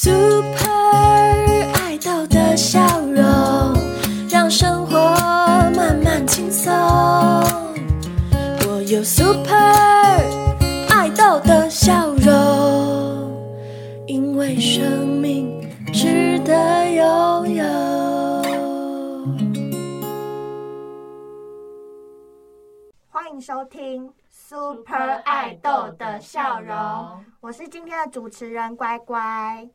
Super 爱豆的笑容，让生活慢慢轻松。我有 Super 爱豆的笑容，因为生命值得拥有。欢迎收听 Super 爱豆的笑容，我是今天的主持人乖乖。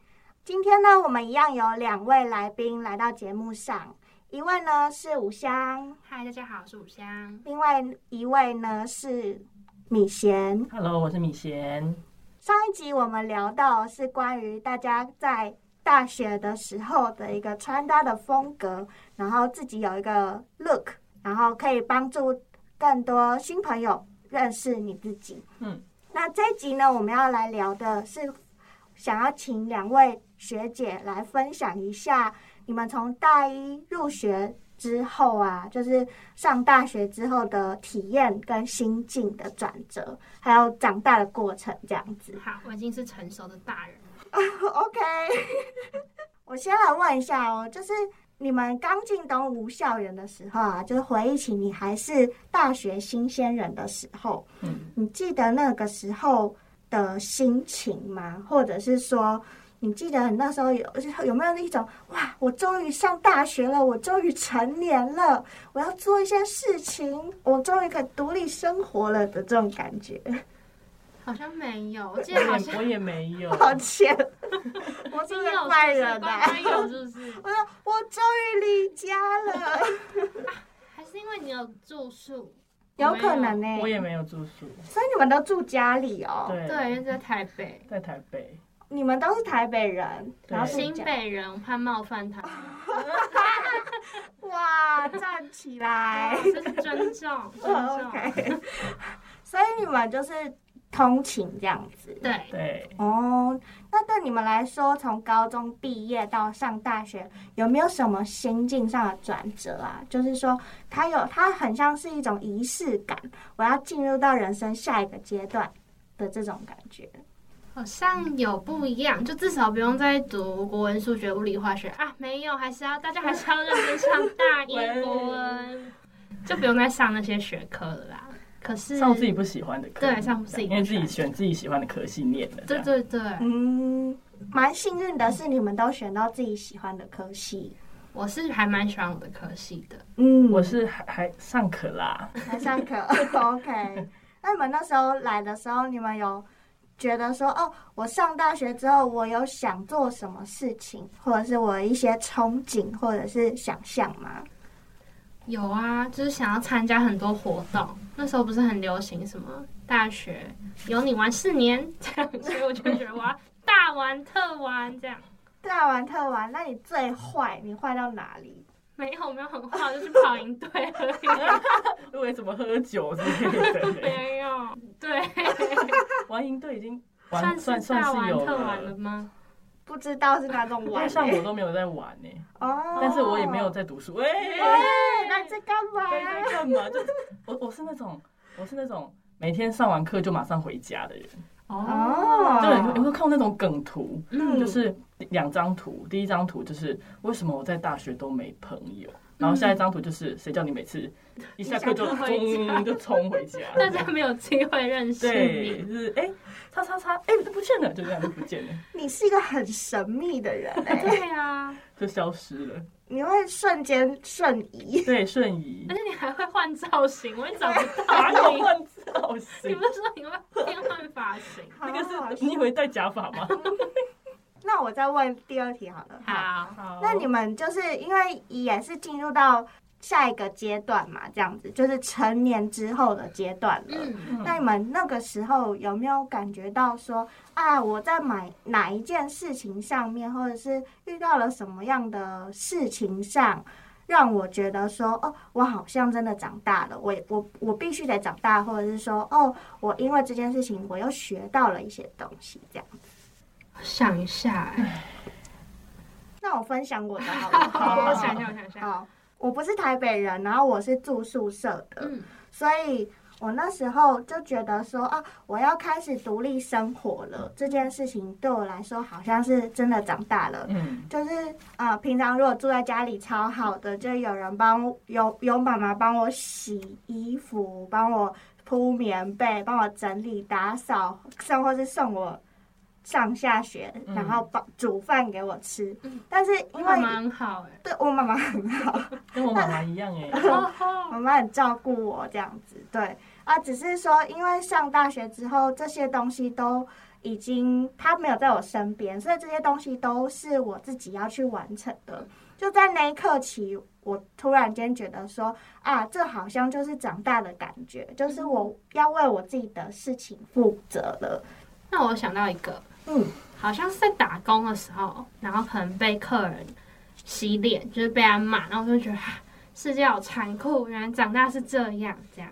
今天呢，我们一样有两位来宾来到节目上，一位呢是五香，嗨，大家好，我是五香。另外一位呢是米贤。Hello，我是米贤。上一集我们聊到是关于大家在大学的时候的一个穿搭的风格，然后自己有一个 look，然后可以帮助更多新朋友认识你自己。嗯，那这一集呢，我们要来聊的是想要请两位学姐来分享一下你们从大一入学之后啊，就是上大学之后的体验跟心境的转折，还有长大的过程这样子。好，我已经是成熟的大人。OK，我先来问一下哦，就是你们刚进东吴校园的时候啊，就是回忆起你还是大学新鲜人的时候，嗯，你记得那个时候的心情吗？或者是说，你记得你那时候有有没有一种哇，我终于上大学了，我终于成年了，我要做一些事情，我终于可以独立生活了的这种感觉？好像没有，我记我得好像我也没有。抱歉，我是你个有怪人啊乖乖有是不是？我说我终于离家了，还是因为你有住宿？有可能呢、我也没有住宿。所以你们都住家里哦。对对，因为在台北，在台北。你们都是台北人，然后新北人，我怕冒犯他，哇，站起来。这是尊重，尊哦重。所以你们就是通勤这样子。对，对，哦，那对你们来说，从高中毕业到上大学，有没有什么心境上的转折啊？就是说，它有它很像是一种仪式感，我要进入到人生下一个阶段的这种感觉。好像有不一样，就至少不用再读国文、数学、物理、化学啊，没有，还是要大家还是要认真上大一喂国文，就不用再上那些学科了啦。可是上自己不喜欢的科，对上自己因为自己选自己喜欢的科系念的。对对对，嗯，蛮幸运的是，你们都选到自己喜欢的科系。我是还蛮喜欢我的科系的。嗯，我是还还上课啦。还上课。OK，那你们那时候来的时候，你们有觉得说，哦，我上大学之后，我有想做什么事情，或者是我一些憧憬或者是想象吗？有啊，就是想要参加很多活动。那时候不是很流行什么大学有你玩四年 这样，所以我就觉得我要大玩特玩这样。大玩特玩，那你最坏，你坏到哪里？没有没有很好，就是跑赢队而已。因为怎么喝酒之类的。没有，对，玩赢队已经玩算算算是有特玩了了，吗？不知道是哪种玩、像我都没有在玩呢，哦，但是我也没有在读书。哎，哎，那你在干嘛？在在干嘛？就是我我是那种我是那种每天上完课就马上回家的人。哦对，你会你会看过那种梗图，嗯就是两张图，第一张图就是为什么我在大学都没朋友，然后下一张图就是谁叫你每次一下课就 就冲回家，大家没有机会认识对，你。就是哎，叉叉叉，哎，不见了，就这样就不见了，你是一个很神秘的人哎、对啊，就消失了。你会瞬间瞬移。对，瞬移而，且你还会换造型，我也找不到哪有你。换造你型不？是说你会变换发型？那个是你以为戴假发吗？那我再问第二题好了。好，好那你们就是因为也是进入到下一个阶段嘛，这样子就是成年之后的阶段了。嗯，那你们那个时候有没有感觉到说啊，我在买哪一件事情上面，或者是遇到了什么样的事情上，让我觉得说，哦，我好像真的长大了，我我我必须得长大，或者是说，哦，我因为这件事情，我又学到了一些东西，这样。想一下，哎那我分享我的好 了。我想一下，我想一下。好，我不是台北人，然后我是住宿舍的，嗯，所以我那时候就觉得说啊，我要开始独立生活了。这件事情对我来说，好像是真的长大了。嗯，就是呃，平常如果住在家里超好的，就有人帮有有妈妈帮我洗衣服，帮我铺棉被，帮我整理打扫，甚或是送我上下学，嗯然后帮煮饭给我吃。嗯但是因为妈妈很好哎、对我妈妈很好，跟我妈妈一样哎。妈妈很照顾我这样子，对啊，只是说因为上大学之后，这些东西都已经他没有在我身边，所以这些东西都是我自己要去完成的。就在那一刻起，我突然间觉得说啊，这好像就是长大的感觉，就是我要为我自己的事情负责了。那我想到一个，嗯，好像是在打工的时候，然后可能被客人洗脸，就是被他骂，然后我就觉得啊世界好残酷，原来长大是这样，这样。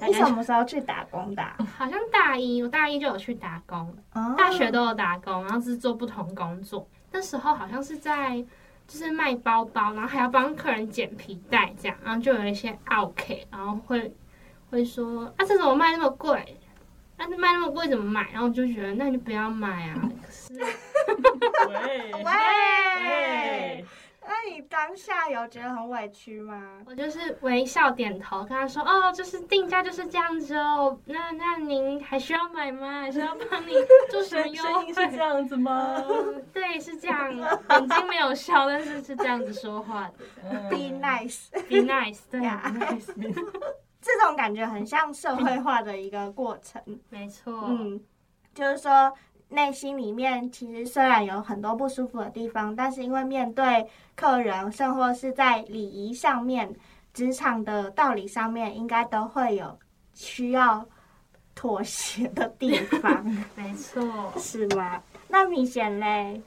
你什么时候去打工的啊、好像大一，我大一就有去打工，哦大学都有打工，然后只是做不同工作。那时候好像是在就是卖包包，然后还要帮客人剪皮带这样，然后就有一些 OK，然后会会说啊这怎么卖那么贵？啊卖那么贵怎么买？然后我就觉得那你就不要买啊。可是喂喂喂，，那你当下有觉得很委屈吗？我就是微笑点头，跟他说哦，就是定价就是这样子哦。那那您还需要买吗？还是要帮你做什么声优声音是这惠？样子吗？嗯，对，是这样，眼睛没有笑，但是是这样子说话的。嗯 Be nice。Be nice，对 Yeah，be nice，这种感觉很像社会化的一个过程。没错，嗯，就是说内心里面其实虽然有很多不舒服的地方，但是因为面对客人，甚或是在礼仪上面、职场的道理上面，应该都会有需要妥协的地方，没错，是吗？那明显嘞，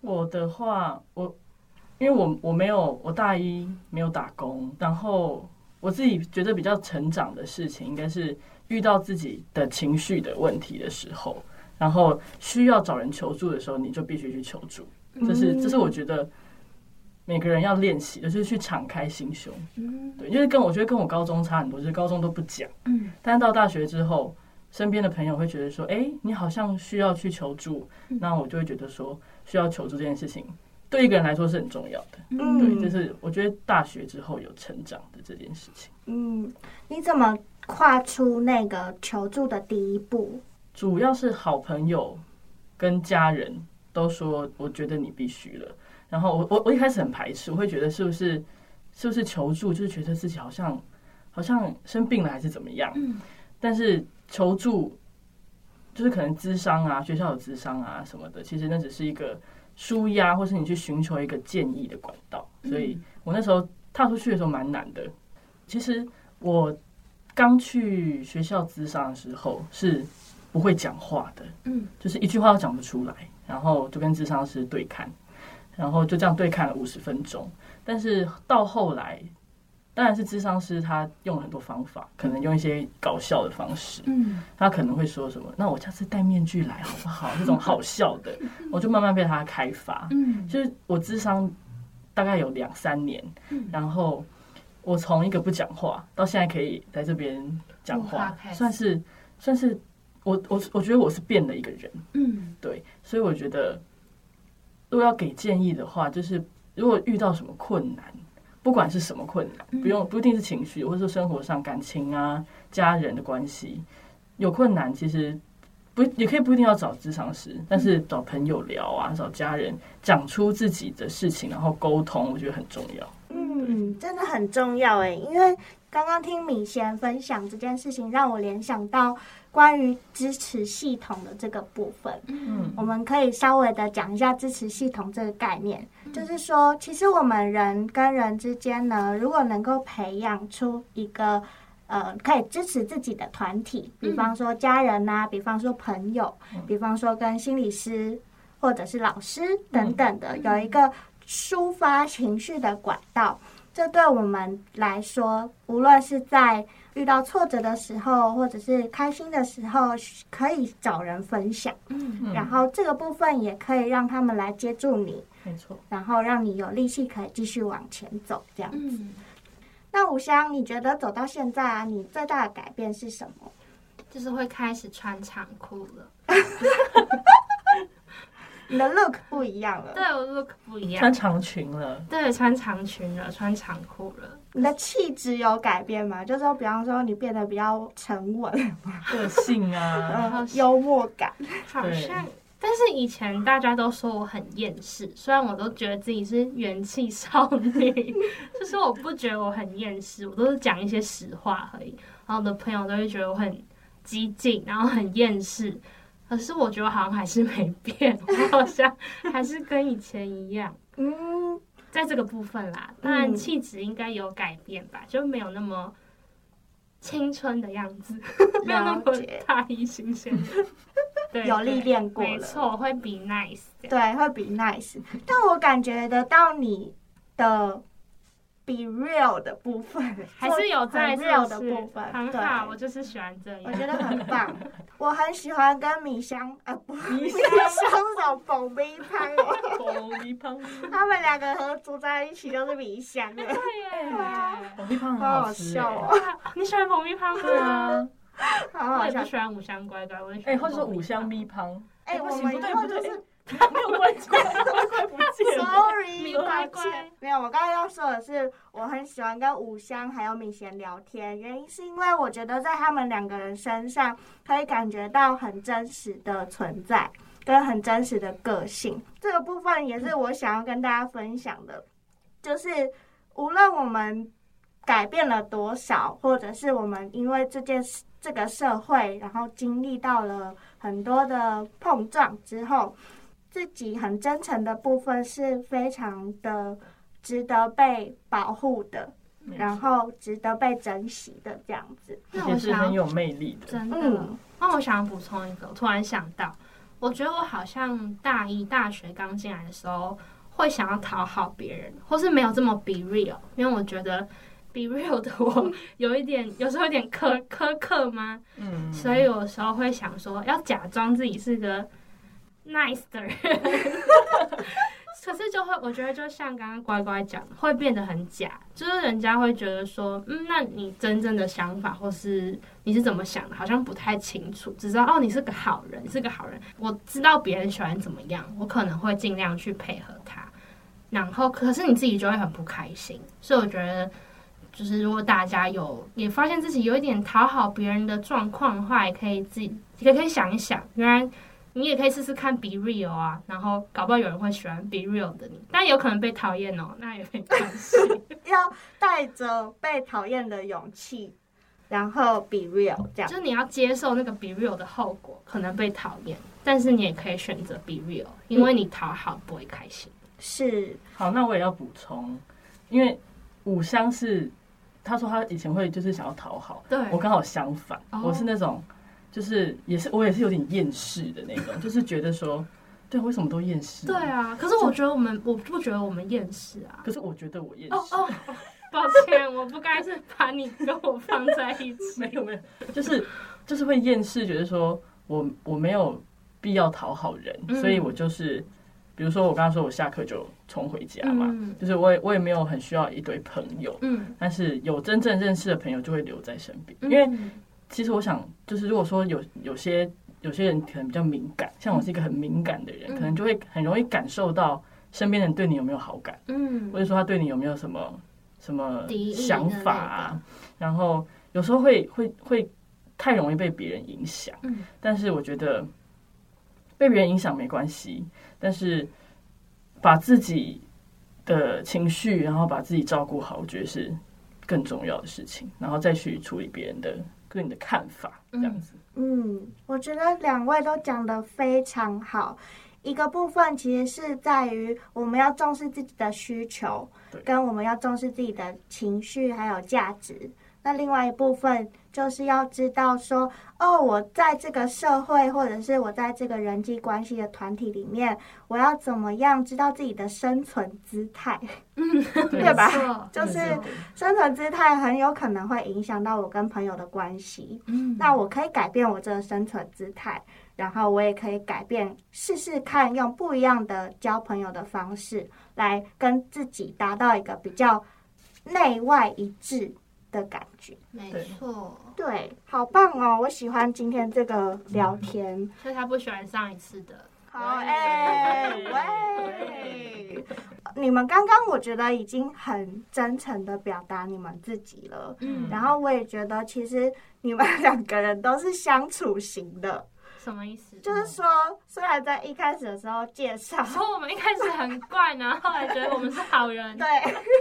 我的话，我因为我我没有我大一没有打工，然后我自己觉得比较成长的事情，应该是遇到自己的情绪的问题的时候，然后需要找人求助的时候，你就必须去求助。这是这是我觉得每个人要练习的，就是去敞开心胸。嗯对，因为跟我觉得跟我高中差很多，就是高中都不讲，嗯，但是到大学之后，身边的朋友会觉得说，哎、你好像需要去求助，那我就会觉得说，需要求助这件事情，对一个人来说是很重要的。嗯对，就是我觉得大学之后有成长的这件事情。嗯，你怎么跨出那个求助的第一步？主要是好朋友跟家人都说，我觉得你必须了。然后我我我一开始很排斥，我会觉得是不是是不是求助，就是觉得自己好像好像生病了还是怎么样。嗯但是求助就是可能智商啊，学校有智商啊什么的，其实那只是一个舒压，或是你去寻求一个建议的管道。所以我那时候踏出去的时候蛮难的。其实我刚去学校咨商的时候是不会讲话的，嗯，就是一句话都讲不出来，然后就跟咨商师对看，然后就这样对看了五十分钟。但是到后来，当然是智商师他用了很多方法，可能用一些搞笑的方式，嗯。他可能会说什么：“那我下次戴面具来好不好？”这种好笑的，我就慢慢被他开发。嗯。就是我智商大概有两三年，嗯。然后我从一个不讲话到现在可以在这边讲话算是算是我我我觉得我是变了一个人，嗯。对，所以我觉得如果要给建议的话，就是如果遇到什么困难，不管是什么困难，嗯。不用不一定是情绪，或者说生活上感情啊、家人的关系有困难，其实不也可以不一定要找咨商师，但是找朋友聊啊，找家人讲出自己的事情，然后沟通，我觉得很重要。嗯，真的很重要哎，因为刚刚听米贤分享这件事情，让我联想到关于支持系统的这个部分。嗯。我们可以稍微的讲一下支持系统这个概念，就是说，其实我们人跟人之间呢，如果能够培养出一个呃可以支持自己的团体，比方说家人呐、比方说朋友，比方说跟心理师或者是老师等等的，有一个抒发情绪的管道。这对我们来说，无论是在遇到挫折的时候，或者是开心的时候，可以找人分享。嗯嗯然后这个部分也可以让他们来接住你，没错，然后让你有力气可以继续往前走。这样，嗯那五香，你觉得走到现在啊，你最大的改变是什么？就是会开始穿长裤了。你的 look 不一样了，对我 look 不一样穿，长裙了，对，穿长裙了，穿长裤了。你的气质有改变吗？就是说，比方说你变得比较沉稳，个性啊，然后，幽默感。好像，但是以前大家都说我很厌世，虽然我都觉得自己是元气少女，就是我不觉得我很厌世，我都是讲一些实话而已。然后我的朋友都会觉得我很激进，然后很厌世。可是我觉得好像还是没变，我好像 还是跟以前一样，嗯，在这个部分啦。当然嗯气质应该有改变吧，就没有那么青春的样子，没有那么大一新鲜有历对练过了没错，会比 nice。对，会比 nice。但我感觉得到你的 be real 的部分，还是有在 real 的部分，对很好，我就是喜欢这样。我觉得很棒。我很喜欢跟米香呃，不，米米香手蹦冰汤哦，宝丽胖，他们两个合组在一起就是米香了，对耶，宝丽胖好好笑哎哦，你喜欢蜂蜜汤吗？好好笑我也不。喜欢五香乖乖，我也喜哎，欢或者说五香汤咪胖，哎，不我们对不对后就是没有关系，乖乖不见了。Sorry，米乖抱歉乖。没有，我刚刚要说的是，我很喜欢跟五香还有米贤聊天，原因是因为我觉得在他们两个人身上可以感觉到很真实的存在，跟很真实的个性。这个部分也是我想要跟大家分享的，就是无论我们改变了多少，或者是我们因为这件事。这个社会，然后经历到了很多的碰撞之后，自己很真诚的部分是非常的值得被保护的，然后值得被珍惜的这样子。那我想是很有魅力的。真的。嗯那我想要补充一个，我突然想到，我觉得我好像大一大学刚进来的时候，会想要讨好别人，或是没有这么 be real，因为我觉得 be real 的我 有一点，有时候有点苛苛刻吗？嗯，所以有时候会想说，要假装自己是个 nice 的人，可是就会，我觉得就像刚刚乖乖讲，会变得很假，就是人家会觉得说，嗯，那你真正的想法或是你是怎么想的，好像不太清楚，只知道哦，你是个好人，你是个好人，我知道别人喜欢怎么样，我可能会尽量去配合他，然后可是你自己就会很不开心，所以我觉得。就是如果大家有也发现自己有一点讨好别人的状况的话，也可以自己也可以想一想，原来你也可以试试看 be real 啊，然后搞不好有人会喜欢 be real 的你，但有可能被讨厌哦，那也没关系。要带着被讨厌的勇气，然后 be real 这样就。是你要接受那个 be real 的后果，可能被讨厌，但是你也可以选择 be real，因为你讨好不会开心。是，好，那我也要补充，因为五香是他说他以前会就是想要讨好，对我刚好相反，哦我是那种就是也是我也是有点厌世的那种，就是觉得说，对，为什么都厌世？对，啊，可是我觉得我们，我不觉得我们厌世啊。可是我觉得我厌世。哦哦，抱歉，我不该是把你跟我放在一起。没有没有，就是就是会厌世，觉得说我我没有必要讨好人，嗯所以我就是，比如说我刚刚说我下课就冲回家嘛，嗯。就是我也我也没有很需要一堆朋友，嗯，但是有真正认识的朋友就会留在身边，因为嗯其实我想，就是如果说有有些有些人可能比较敏感，像我是一个很敏感的人，嗯。可能就会很容易感受到身边人对你有没有好感，嗯。或者说他对你有没有什么什么想法啊，然后有时候会会会太容易被别人影响，嗯。但是我觉得被别人影响没关系，但是把自己的情绪，然后把自己照顾好，我觉得是更重要的事情，然后再去处理别人的对你的看法，这样子。嗯，我觉得两位都讲得非常好。一个部分其实是在于我们要重视自己的需求，跟我们要重视自己的情绪还有价值。那另外一部分就是要知道说，哦，我在这个社会或者是我在这个人际关系的团体里面，我要怎么样知道自己的生存姿态？嗯，对吧就是生存姿态很有可能会影响到我跟朋友的关系。嗯，那我可以改变我这个生存姿态，然后我也可以改变，试试看用不一样的交朋友的方式来跟自己达到一个比较内外一致的感觉。没错，对，好棒哦！我喜欢今天这个聊天。所以他不喜欢上一次的。好哎、喂，你们刚刚我觉得已经很真诚的表达你们自己了，嗯，然后我也觉得其实你们两个人都是相处型的，什么意思？就是说虽然在一开始的时候介绍，说我们一开始很怪呢，后来觉得我们是好人。对，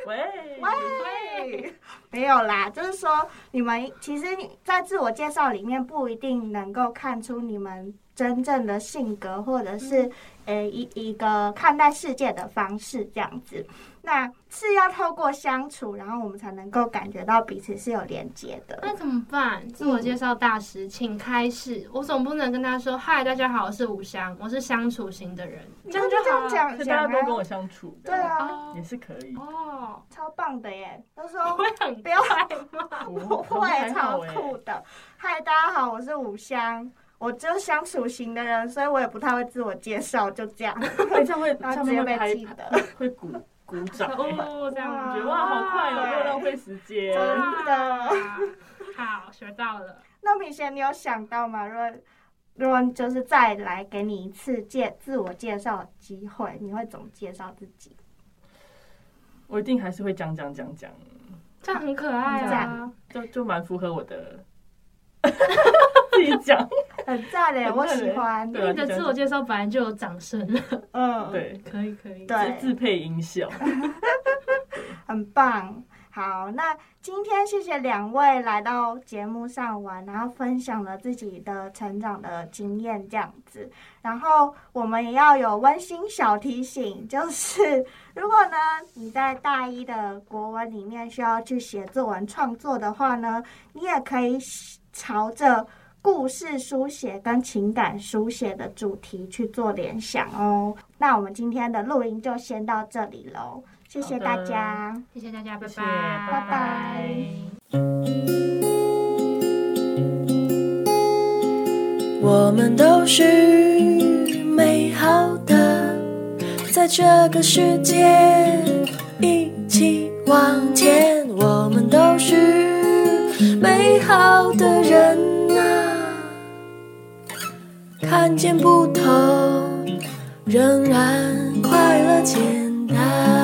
喂，喂，没有啦，就是说你们其实你在自我介绍里面不一定能够看出你们真正的性格，或者是呃一一个看待世界的方式这样子。那是要透过相处，然后我们才能够感觉到彼此是有连接的。那怎么办？自我介绍大师，请开始。我总不能跟他说：“嗨，大家好，我是吴香，我是相处型的人。”这样就好了。这样可讲大家都跟我相处，对啊，哦也是可以。哦，超棒的耶！就是说会很不要怪吗？不会，超酷的。嗨，大家好，我是五香，我就是相处型的人，所以我也不太会自我介绍，就这样，哎，这样会，这样然后直接被会记得。会鼓鼓掌，哎 哦，这样哇觉得哇，好快哦，没有浪费时间。真的 好，学到了。那明贤，你有想到吗？如果如果就是再来给你一次介自我介绍的机会，你会怎么介绍自己？我一定还是会讲讲讲讲，这样很可爱啊！就就蛮符合我的。自己讲，很赞嘞，我喜欢。你的自我介绍本来就有掌声了，嗯，对，可以可以。对自自配音效。很棒。好，那今天谢谢两位来到节目上玩，然后分享了自己的成长的经验这样子。然后我们也要有温馨小提醒，就是 如果呢你在大一的国文里面需要去写作文创作的话呢，你也可以朝着故事书写跟情感书写的主题去做联想哦。那我们今天的录音就先到这里喽，谢谢大家。谢谢大家，拜谢谢拜，拜拜。我们都是美好的，在这个世界一起往前。我们都是美好的人啊，看见不同，仍然快乐简单。